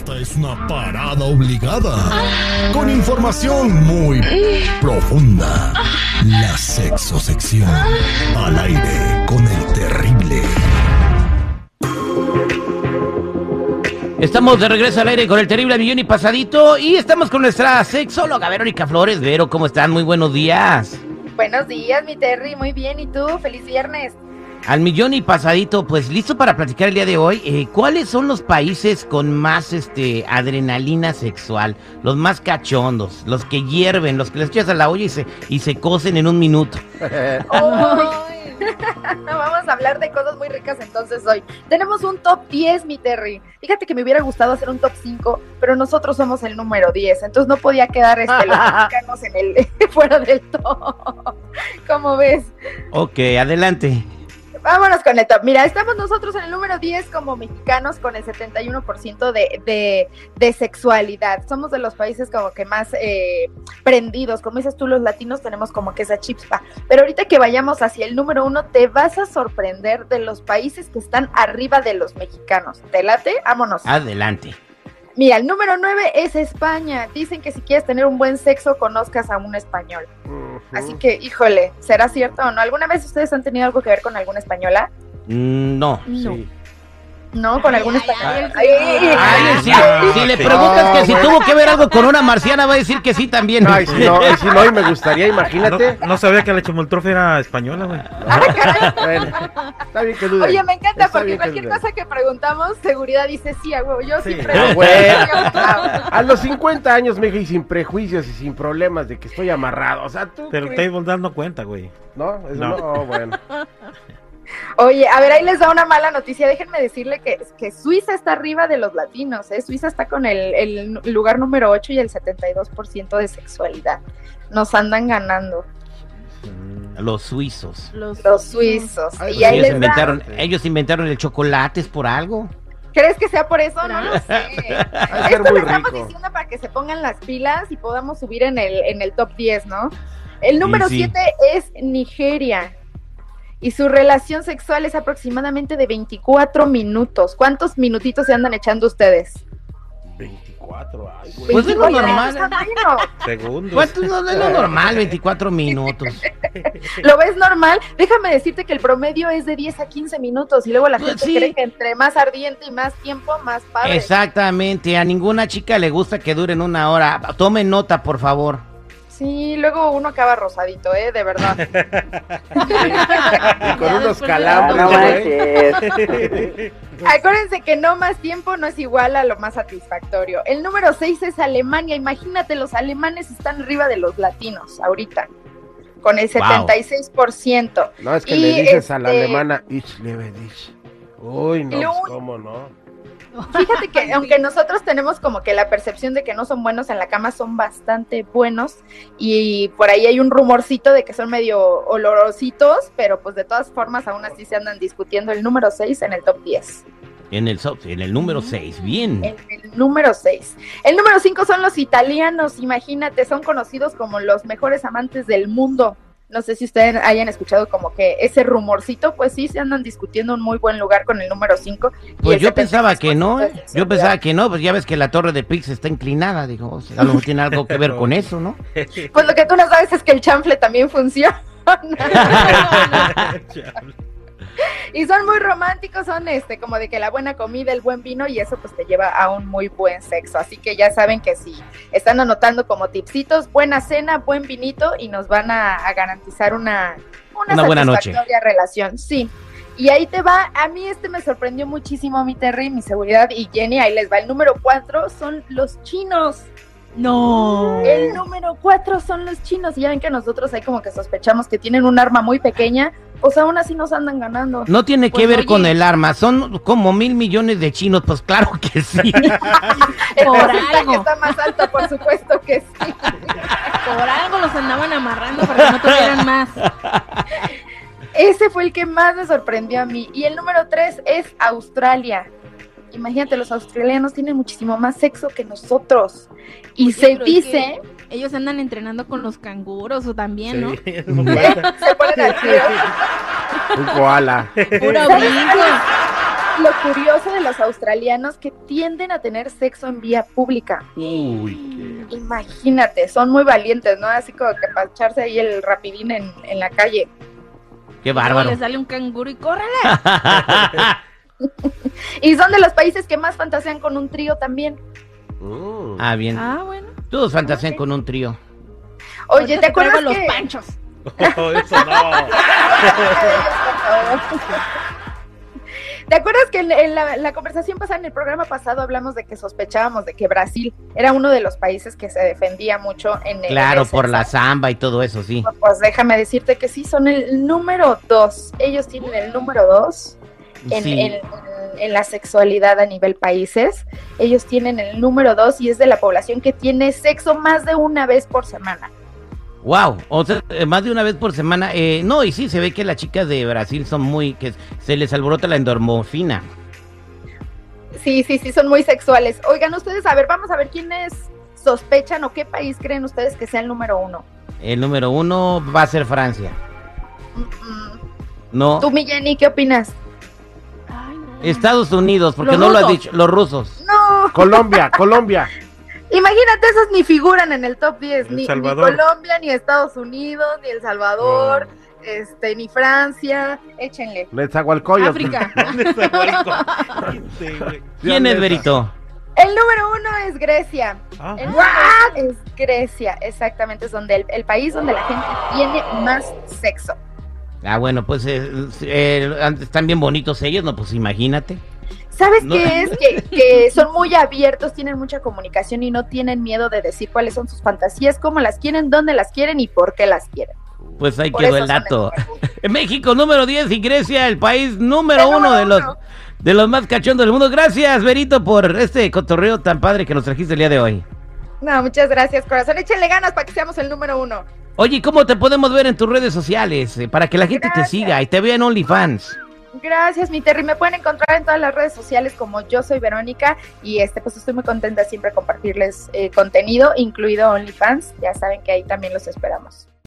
Esta es una parada obligada. Con información muy profunda. La sexosección. Al aire con el terrible. Estamos de regreso al aire con el terrible millón y pasadito y estamos con nuestra sexóloga Verónica Flores. Vero, ¿cómo están? Muy buenos días. Buenos días, mi Terry. Muy bien. ¿Y tú? Feliz viernes. Al millón y pasadito, pues listo para platicar el día de hoy. Eh, ¿Cuáles son los países con más este adrenalina sexual? Los más cachondos, los que hierven, los que les echas a la olla y se, y se cocen en un minuto. Vamos a hablar de cosas muy ricas entonces hoy. Tenemos un top 10, mi Terry. Fíjate que me hubiera gustado hacer un top 5, pero nosotros somos el número 10, entonces no podía quedar este, los mexicanos en el, fuera del top. ¿Cómo ves? Ok, adelante. Vámonos con el top. Mira, estamos nosotros en el número 10 como mexicanos con el 71% de, de, de sexualidad. Somos de los países como que más eh, prendidos. Como dices tú, los latinos tenemos como que esa chispa. Pero ahorita que vayamos hacia el número uno, te vas a sorprender de los países que están arriba de los mexicanos. ¿Te late? Vámonos. Adelante. Mira, el número 9 es España. Dicen que si quieres tener un buen sexo, conozcas a un español. Así que, híjole, ¿será cierto o no? ¿Alguna vez ustedes han tenido algo que ver con alguna española? Mm, no. No. ¿No? ¿Con alguna española? Ay, sí, si le preguntas que si tuvo que ver algo con una marciana, va a decir que sí también. Ay, si no, y si no, y me gustaría, imagínate. No, no sabía que la chimoltrofe era española, güey. Bueno, está bien que. Oye, me encanta Está porque que cualquier cosa que preguntamos, seguridad dice sí, a huevo. Yo Sí. siempre. Ah, bueno. A los 50 años me dije y sin prejuicios y sin problemas de que estoy amarrado. O sea, tú. Pero table dance no cuenta, güey. No, eso No. no. oh, bueno. Oye, a ver, ahí les da una mala noticia. Déjenme decirle que, que Suiza está arriba de los latinos. ¿eh? Suiza está con el, el lugar número 8 y el 72% de sexualidad. Nos andan ganando Los suizos. los suizos. Ay, y pues ahí Ellos les da. inventaron, ellos inventaron el chocolate, ¿es por algo? ¿Crees que sea por eso? No lo sé. Esto lo estamos rico. diciendo para que se pongan las pilas y podamos subir en el, en el top 10, ¿no? El número sí. 7 es Nigeria. Y su relación sexual es aproximadamente de 24 minutos. ¿Cuántos minutitos se andan echando ustedes? 24, ay, güey. Pues es lo 24 normal. minutos, bueno. Segundos. ¿Cuánto no es lo normal? 24 minutos. ¿Lo ves normal? Déjame decirte que el promedio es de 10 a 15 minutos y luego la Pues gente sí. cree que entre más ardiente y más tiempo, más padre. Exactamente, a ninguna chica le gusta que duren una hora. Tomen nota, por favor. Sí, luego uno acaba rosadito, ¿eh? De verdad. Y con unos calambres, güey. Acuérdense que no más tiempo no es igual a lo más satisfactorio. El número 6 es Alemania. Imagínate, los alemanes están arriba de los latinos ahorita, con el Wow. 76%. No, es que Y, le dices a la este, alemana, ich liebe dich. Uy, no, pues, cómo no. Fíjate que aunque nosotros tenemos como que la percepción de que no son buenos en la cama, son bastante buenos. Y por ahí hay un rumorcito de que son medio olorositos, pero pues de todas formas aún así se andan discutiendo el número 6 en el top 10. En el, en el número 6, bien. En el número 6. El número 5 son los italianos, imagínate, son conocidos como los mejores amantes del mundo. No sé si ustedes hayan escuchado como que ese rumorcito, pues sí, se andan discutiendo un muy buen lugar con el número 5. Pues yo pensaba que no, ¿eh? yo pensaba que no, pues ya ves que la torre de Pix está inclinada, digo, o sea, a lo mejor tiene algo que ver con eso, ¿no? Pues lo que tú no sabes es que el chanfle también funciona. y son muy románticos, son este, como de que la buena comida, el buen vino y eso pues te lleva a un muy buen sexo. Así que ya saben que si están anotando como tipsitos, buena cena, buen vinito y nos van a, a garantizar una, Una buena noche. satisfactoria relación. Sí. Y ahí te va, a mí este me sorprendió muchísimo, mi Terry, mi seguridad y Jenny, ahí les va. El número cuatro son los chinos. No. El número cuatro son los chinos. Y ya ven que nosotros ahí como que sospechamos que tienen un arma muy pequeña, pues aún así nos andan ganando. No tiene que Pues, ver oye. con el arma, son como mil millones de chinos, pues claro que sí. Por algo. está más alto, por supuesto que sí. Por algo los andaban amarrando para que no tuvieran más. Ese fue el que más me sorprendió a mí. Y el número tres es Australia. Imagínate, los australianos tienen muchísimo más sexo que nosotros. Y Oye, se dice, Ellos andan entrenando con los canguros o también, ¿no? Sí, cuenta. se ponen al. Un koala. Puro brinco. lo curioso de los australianos que tienden a tener sexo en vía pública. Uy, Imagínate, son muy valientes, ¿no? Así como que para echarse ahí el rapidín en, en la calle. Qué bárbaro. Le sale un canguro y córrele. Y son de los países que más fantasean con un trío también. qué. Ah, bien. Ah, bueno. Todos fantasean con un trío. Oye, ¿te acuerdas que... los panchos? Oh, eso no. ¿Te acuerdas que en, en la, la conversación pasada, en el programa pasado, hablamos de que sospechábamos de que Brasil era uno de los países que se defendía mucho en el... Claro, por la samba y todo eso, sí. Pues déjame decirte que sí, son el número dos. Ellos tienen el número dos en, Sí. en- en la sexualidad a nivel países. Ellos tienen el número dos y es de la población que tiene sexo más de una vez por semana. Wow, o sea, eh, más de una vez por semana. Eh, no, y sí, se ve que las chicas de Brasil son muy, que se les alborota la endormofina. Sí, sí, sí, son muy sexuales. Oigan, ustedes, a ver, vamos a ver quiénes sospechan o qué país creen ustedes que sea el número uno. El número uno va a ser Francia. Mm, mm. No, Tú, Milleni, ¿qué opinas? Estados Unidos, porque Los no lo has rusos. dicho, los rusos. No, Colombia, Colombia. imagínate, esos ni figuran en el top 10, El ni, ni Salvador. Colombia, ni Estados Unidos, ni El Salvador, este, ni Francia, échenle. África. ¿Quién es Berito? El número uno es Grecia. Ah, El número es Grecia, exactamente, es donde el, el país donde la gente tiene más sexo. Ah, bueno, pues eh, eh, están bien bonitos ellos, no, pues imagínate. ¿Sabes No. qué es? Que, que son muy abiertos, tienen mucha comunicación y no tienen miedo de decir cuáles son sus fantasías, cómo las quieren, dónde las quieren y por qué las quieren. Pues ahí Por quedó el dato. el. México número 10 y Grecia el país número El uno de los uno. de los más cachondos del mundo. Gracias, Berito, por este cotorreo tan padre que nos trajiste el día de hoy. No, muchas gracias, corazón. Échenle ganas para que seamos el número uno. Oye, ¿y ¿cómo te podemos ver en tus redes sociales? eh, para que la gente Gracias. te siga y te vea en OnlyFans. Gracias, mi Terry. Me pueden encontrar en todas las redes sociales como yo soy Verónica y este pues estoy muy contenta siempre compartirles eh, contenido, incluido OnlyFans. Ya saben que ahí también los esperamos.